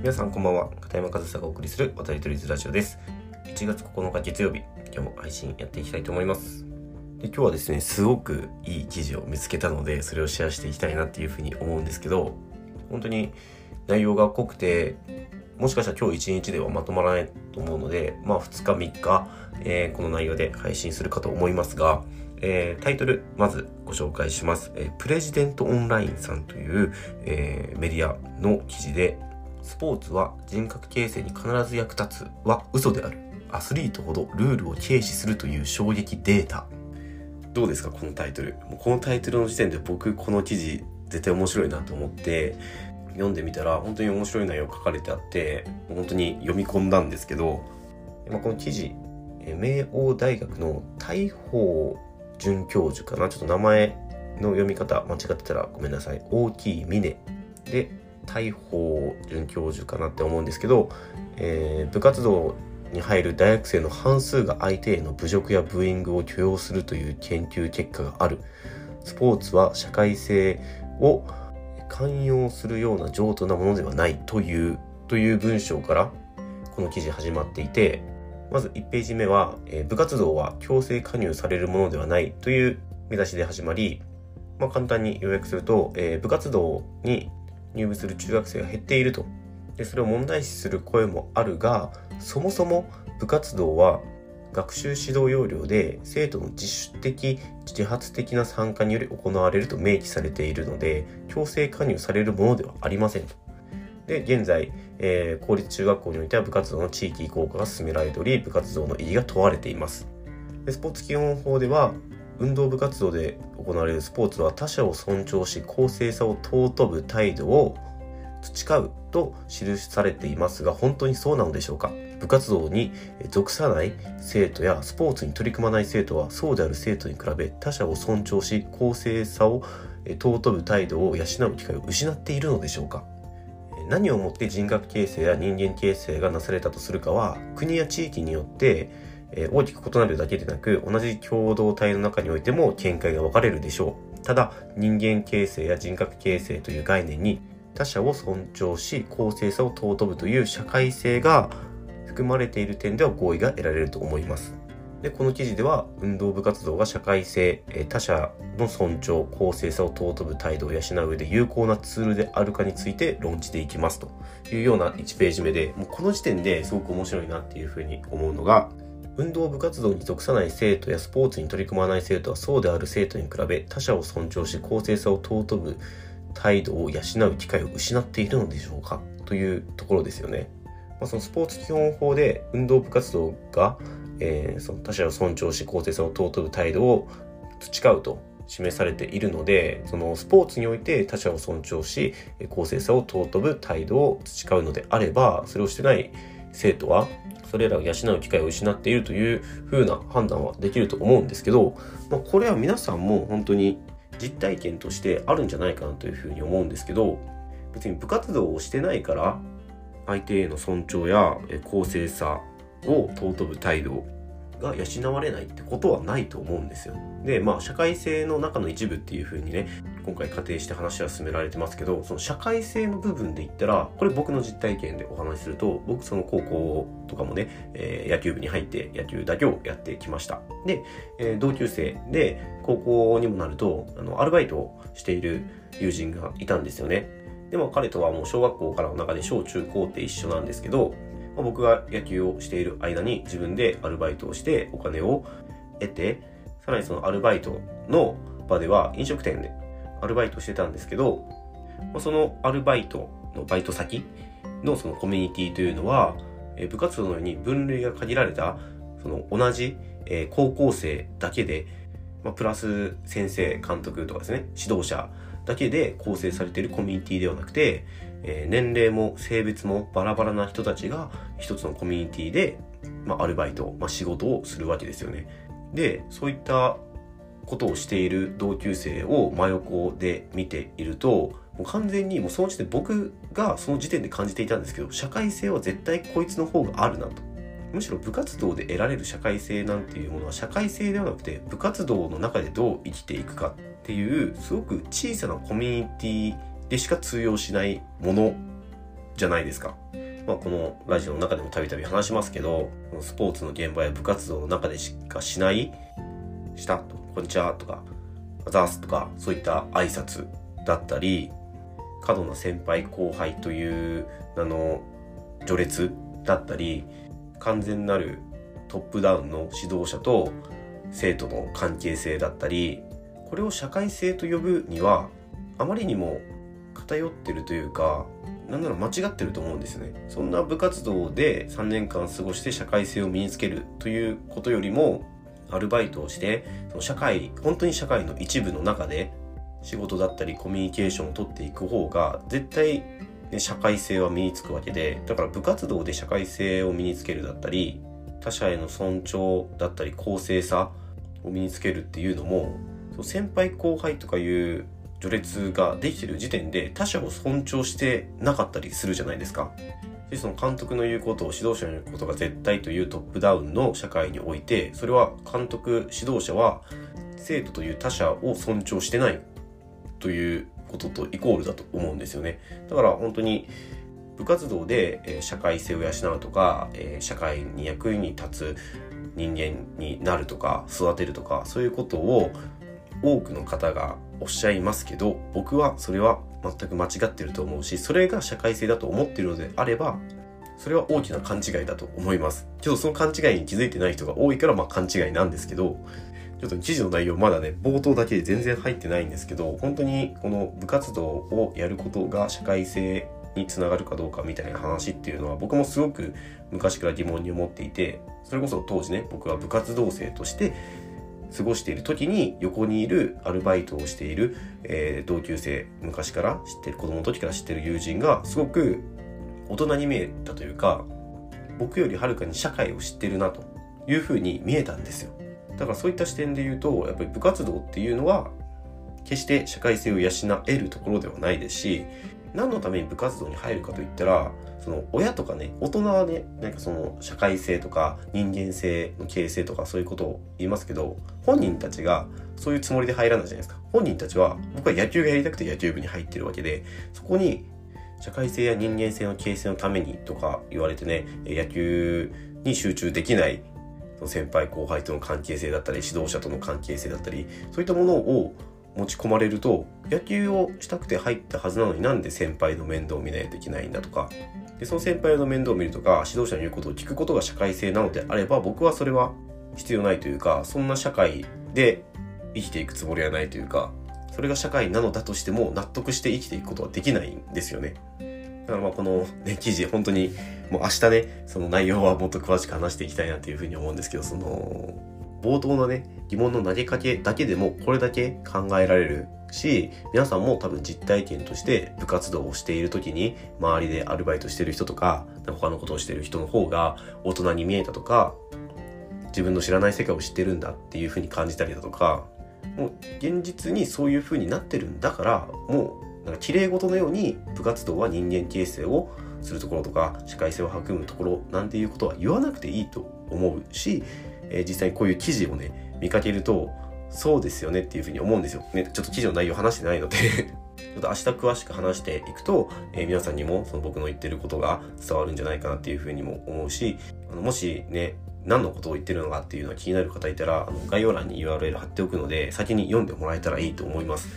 皆さんこんばんは。片山和沙がお送りする渡り鳥ズラジオです。1月9日月曜日今日も配信やっていきたいと思います。で今日はですねすごくいい記事を見つけたのでそれをシェアしていきたいなっていうふうに思うんですけど本当に内容が濃くてもしかしたら今日1日ではまとまらないと思うのでまあ2日3日、えー、この内容で配信するかと思いますがえー、タイトル、まずご紹介します。えー、プレジデントオンラインさんという、えー、メディアの記事で、スポーツは人格形成に必ず役立つは嘘である。アスリートほどルールを軽視するという衝撃データ。どうですかこのタイトル。このタイトルの時点で僕この記事絶対面白いなと思って読んでみたら本当に面白い内容書かれてあって本当に読み込んだんですけど、まあ、この記事明王大学の大法准教授かな？ちょっと名前の読み方間違ってたらごめんなさい大きい峰で大法准教授かなって思うんですけど、えー、部活動に入る大学生の半数が相手への侮辱やブーイングを許容するという研究結果がある。スポーツは社会性を寛容するような上等なものではないというという文章からこの記事始まっていてまず1ページ目は、えー、部活動は強制加入されるものではないという見出しで始まり、まあ、簡単に要約すると、えー、部活動に入部する中学生が減っているとでそれを問題視する声もあるがそもそも部活動は学習指導要領で生徒の自主的自発的な参加により行われると明記されているので強制加入されるものではありませんと。で現在、えー、公立中学校においては部活動の地域移行化が進められており部活動の意義が問われていますでスポーツ基本法では運動部活動で行われるスポーツは他者を尊重し公正さを尊ぶ態度を培うと記されていますが本当にそうなのでしょうか？部活動に属さない生徒やスポーツに取り組まない生徒はそうである生徒に比べ他者を尊重し公正さを尊ぶ態度を養う機会を失っているのでしょうか？何をもって人格形成や人間形成がなされたとするかは国や地域によってえ大きく異なるだけでなく同じ共同体の中においても見解が分かれるでしょう。ただ人間形成や人格形成という概念に他者を尊重し公正さを尊ぶという社会性が含まれている点では合意が得られると思います。でこの記事では運動部活動が社会性他者の尊重公正さを尊ぶ態度を養う上で有効なツールであるかについて論じていきますというような1ページ目でもうこの時点ですごく面白いなっていうふうに思うのが運動部活動に属さない生徒やスポーツに取り組まない生徒はそうである生徒に比べ他者を尊重し公正さを尊ぶ態度を養う機会を失っているのでしょうか？というところですよね。まあ、そのスポーツ基本法で運動部活動が、えー、その他者を尊重し公正さを尊ぶ態度を培うと示されているのでそのスポーツにおいて他者を尊重し公正さを尊ぶ態度を培うのであればそれをしてない生徒はそれらを養う機会を失っているという風な判断はできると思うんですけど、まあ、これは皆さんも本当に実体験としてあるんじゃないかなというふうに思うんですけど別に部活動をしてないから相手への尊重や公正さを尊ぶ態度が養われないってことはないと思うんですよ。で、まあ、社会性の中の一部っていう風にね、今回仮定して話は進められてますけど、その社会性の部分で言ったら、これ僕の実体験でお話しすると、僕その高校とかもね、えー、野球部に入って野球だけをやってきました。で、えー、同級生で高校にもなると、あの、アルバイトをしている友人がいたんですよね。でも彼とはもう小学校からの中で小中高って一緒なんですけど、まあ、僕が野球をしている間に自分でアルバイトをしてお金を得て、さらにそのアルバイトの場では飲食店でアルバイトしてたんですけど、まあ、そのアルバイトのバイト先のそのコミュニティというのは、部活動のように分類が限られたその同じ、高校生だけで、まあ、プラス先生監督とかですね指導者だけで構成されているコミュニティではなくて、えー、年齢も性別もバラバラな人たちが一つのコミュニティで、まあ、アルバイト、まあ、仕事をするわけですよね。で、そういったことをしている同級生を真横で見ていると、もう完全にもうその時点僕がその時点で感じていたんですけど、社会性は絶対こいつの方があるなと。むしろ部活動で得られる社会性なんていうものは社会性ではなくて部活動の中でどう生きていくかっていうすごく小さなコミュニティでしか通用しないものじゃないですか。まあ、このラジオの中でもたびたび話しますけど、スポーツの現場や部活動の中でしかしない、したと、こんにちはとか、ザースとか、そういった挨拶だったり、過度な先輩後輩という名の序列だったり、完全なるトップダウンの指導者と生徒の関係性だったり、これを社会性と呼ぶには、あまりにも偏ってるというか、なんなら間違ってると思うんですよね。そんな部活動で3年間過ごして社会性を身につけるということよりも、アルバイトをして、その社会、本当に社会の一部の中で仕事だったりコミュニケーションをとっていく方が絶対、ね、社会性は身につくわけで、だから部活動で社会性を身につけるだったり、他者への尊重だったり公正さを身につけるっていうのも、先輩後輩とかいう序列ができてる時点で他者を尊重してなかったりするじゃないですか。でその監督の言うことを指導者の言うことが絶対というトップダウンの社会においてそれは監督指導者は生徒という他者を尊重してないということとイコールだと思うんですよね。だから本当に部活動で、え社会性を養うとか、え社会に役に立つ人間になるとか育てるとかそういうことを多くの方がおっしゃいますけど僕はそれは全く間違ってると思うしそれが社会性だと思っているのであればそれは大きな勘違いだと思います。けどその勘違いに気づいてない人が多いからまあ勘違いなんですけどちょっと記事の内容まだね冒頭だけで全然入ってないんですけど本当にこの部活動をやることが社会性につながるかどうかみたいな話っていうのは僕もすごく昔から疑問に思っていてそれこそ当時ね僕は部活動生として過ごしている時に横にいるアルバイトをしている、えー、同級生昔から知ってる子供の時から知ってる友人がすごく大人に見えたというか僕よりはるかに社会を知ってるなというふうに見えたんですよ。だからそういった視点で言うとやっぱり部活動っていうのは決して社会性を養えるところではないですし何のために部活動に入るかといったらその親とかね大人はねなんかその社会性とか人間性の形成とかそういうことを言いますけど本人たちがそういうつもりで入らないじゃないですか。本人たちは僕は野球がやりたくて野球部に入ってるわけでそこに社会性や人間性の形成のためにとか言われてね野球に集中できない先輩後輩との関係性だったり指導者との関係性だったりそういったものを持ち込まれると野球をしたくて入ったはずなのになんで先輩の面倒を見ないといけないんだとかでその先輩の面倒を見るとか指導者の言うことを聞くことが社会性なのであれば僕はそれは必要ないというかそんな社会で生きていくつもりはないというかそれが社会なのだとしても納得して生きていくことはできないんですよね。だからまあこのね記事本当にもう明日ねその内容はもっと詳しく話していきたいなというふうに思うんですけどその冒頭のね疑問の投げかけだけでもこれだけ考えられるし皆さんも多分実体験として部活動をしている時に周りでアルバイトしてる人とか他のことをしてる人の方が大人に見えたとか自分の知らない世界を知ってるんだっていうふうに感じたりだとかもう現実にそういうふうになってるんだからもうなんか綺麗事のように部活動は人間形成をするところとか社会性を育むところなんていうことは言わなくていいと思うしえー、実際にこういう記事をね、見かけると、そうですよねっていうふうに思うんですよ。ね、ちょっと記事の内容話してないので ちょっと明日詳しく話していくと、えー、皆さんにもその僕の言ってることが伝わるんじゃないかなっていうふうにも思うし、あのもしね、何のことを言ってるのかっていうのが気になる方いたら、あの概要欄に URL 貼っておくので、先に読んでもらえたらいいと思います。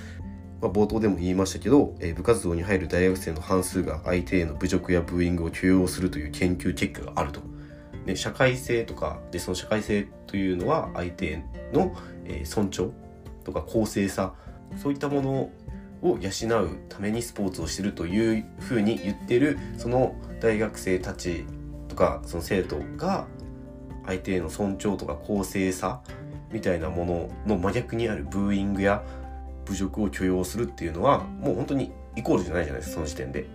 まあ、冒頭でも言いましたけど、えー、部活動に入る大学生の半数が相手への侮辱やブーイングを許容するという研究結果があると。で社会性とかでその社会性というのは相手の、えー、尊重とか公正さそういったものを養うためにスポーツをしてるというふうに言ってるその大学生たちとかその生徒が相手への尊重とか公正さみたいなものの真逆にあるブーイングや侮辱を許容するっていうのはもう本当にイコールじゃないじゃないですかその時点で。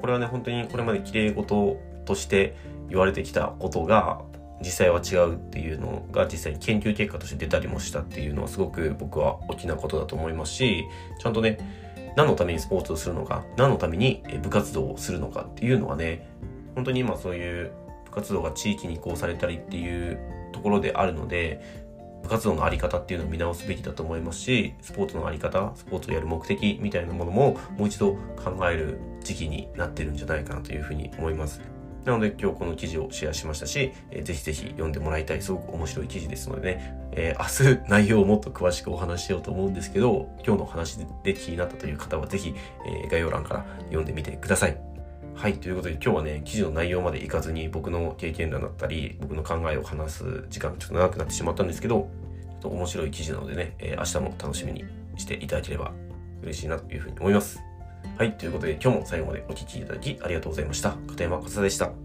これはね本当にこれまで綺麗事として言われてきたことが実際は違うっていうのが実際に研究結果として出たりもしたっていうのはすごく僕は大きなことだと思いますしちゃんとね何のためにスポーツをするのか何のために部活動をするのかっていうのはね本当に今そういう部活動が地域に移行されたりっていうところであるので部活動のあり方っていうのを見直すべきだと思いますしスポーツのあり方スポーツをやる目的みたいなものももう一度考える時期になってるんじゃないかなというふうに思います。なので今日この記事をシェアしましたし、えー、ぜひぜひ読んでもらいたいすごく面白い記事ですのでね、えー、明日内容をもっと詳しくお話ししようと思うんですけど、今日の話で気になったという方はぜひ、えー、概要欄から読んでみてください。はい。ということで今日はね、記事の内容までいかずに僕の経験談だったり、僕の考えを話す時間がちょっと長くなってしまったんですけど、ちょっと面白い記事なのでね、え、明日も楽しみにしていただければ嬉しいなというふうに思います。はい。ということで今日も最後までお聴きいただきありがとうございました。片山和沙でした。